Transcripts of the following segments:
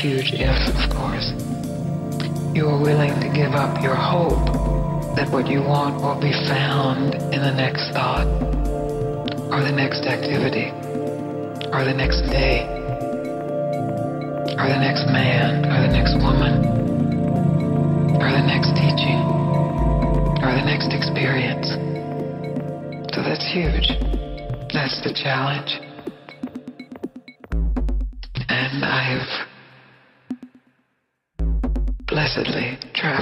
huge if, of course. You are willing to give up your hope that what you want will be found in the next thought, or the next activity, or the next day, or the next man, or the next woman, or the next teaching, or the next experience. So that's huge. That's the challenge.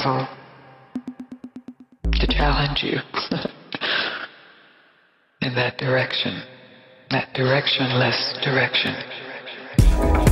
careful to challenge you. In that direction, that directionless direction.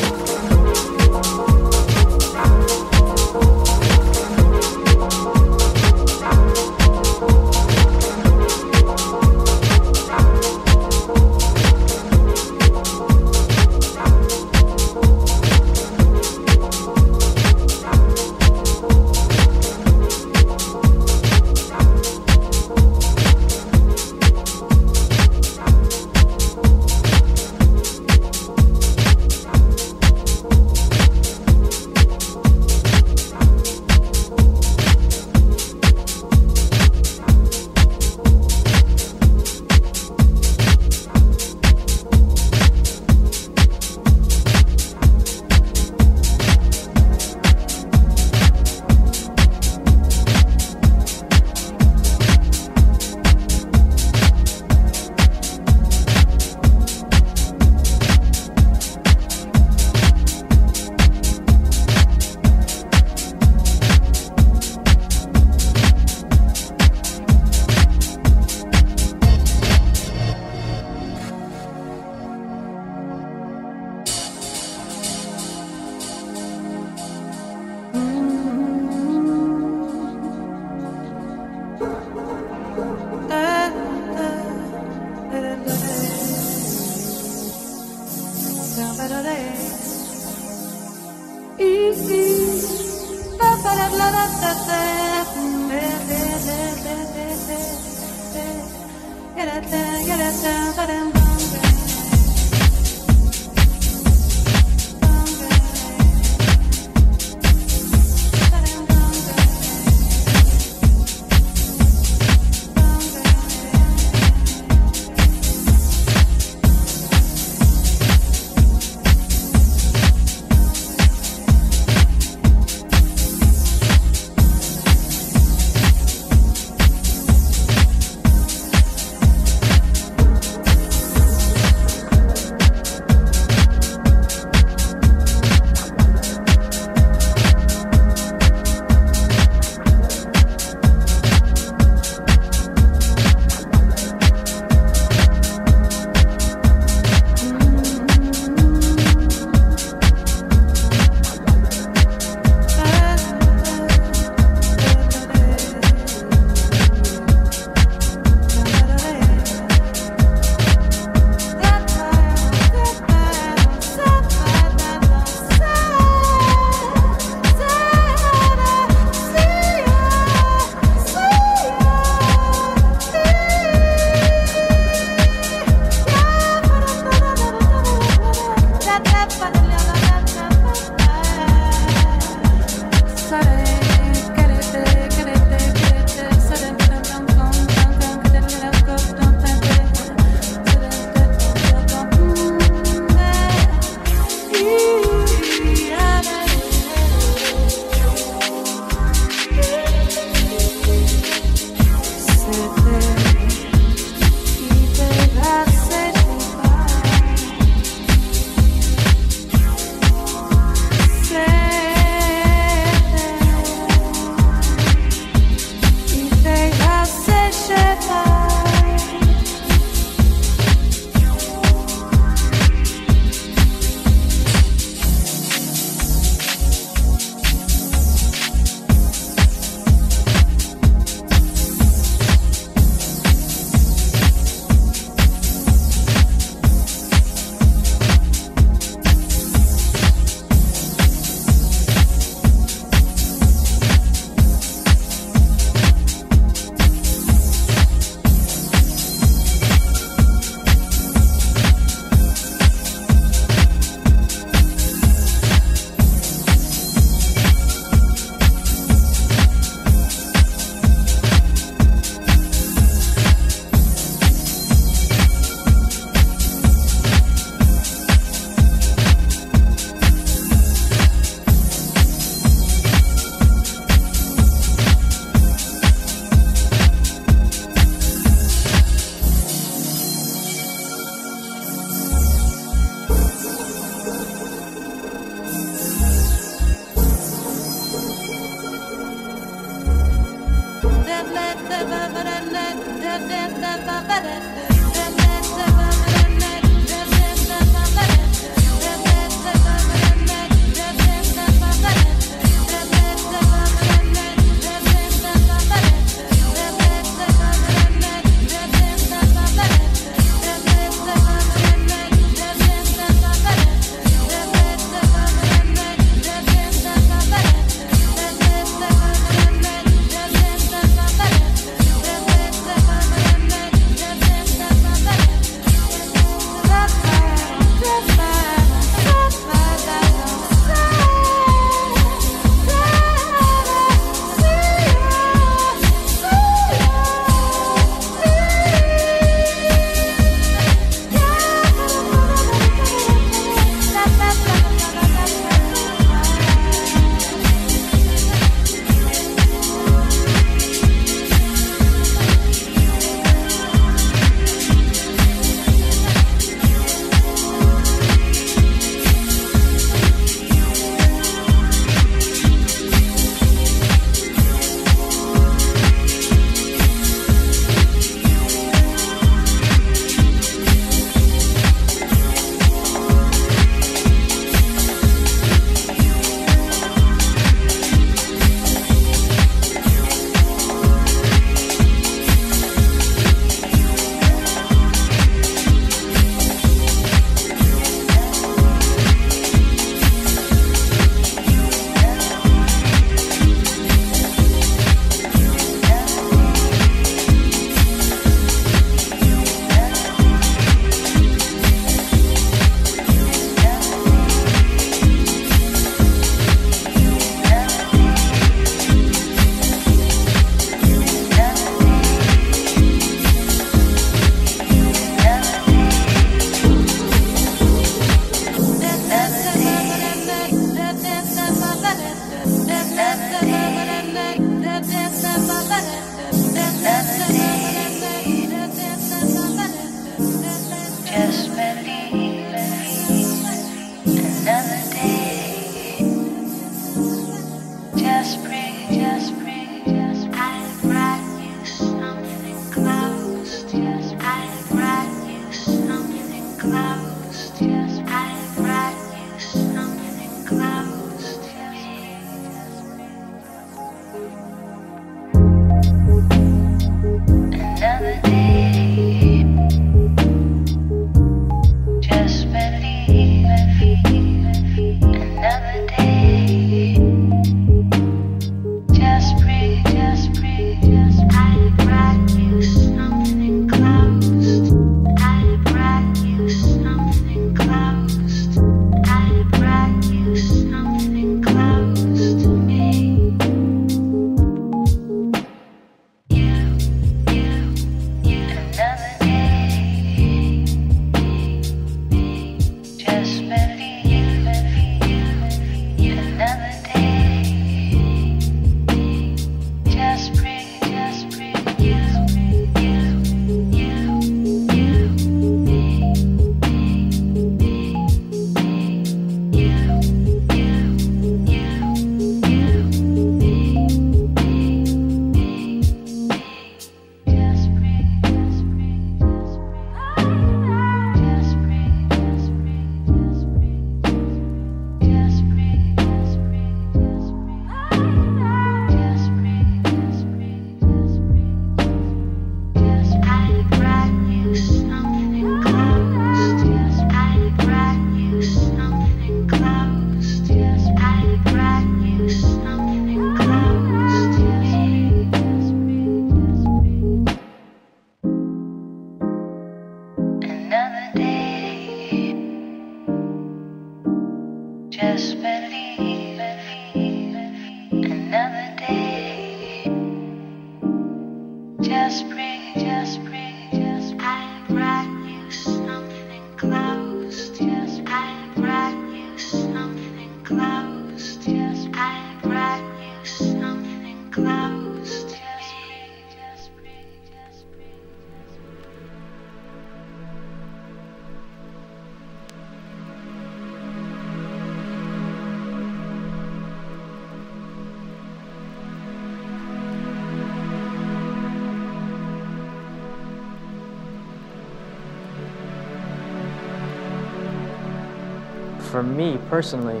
For me personally,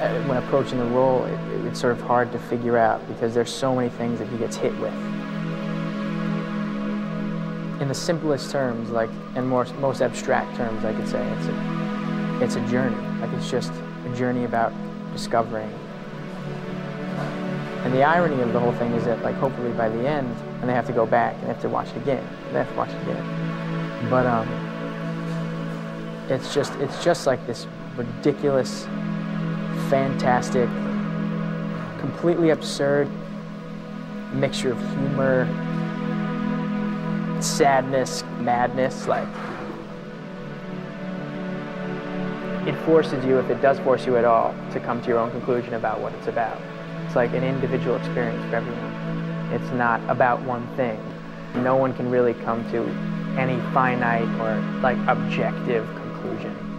uh, when approaching the role, it, it- it's sort of hard to figure out because there's so many things that he gets hit with. In the simplest terms, like, and more, most abstract terms, I could say, it's a, it's a journey. Like, it's just a journey about discovering. And the irony of the whole thing is that, like, hopefully by the end, and they have to go back and they have to watch it again, they have to watch it again. But um, it's just, it's just like this ridiculous, fantastic, completely absurd mixture of humor, sadness, madness. Like, it forces you, if it does force you at all, to come to your own conclusion about what it's about. It's like an individual experience for everyone. It's not about one thing. No one can really come to any finite or like objective conclusion.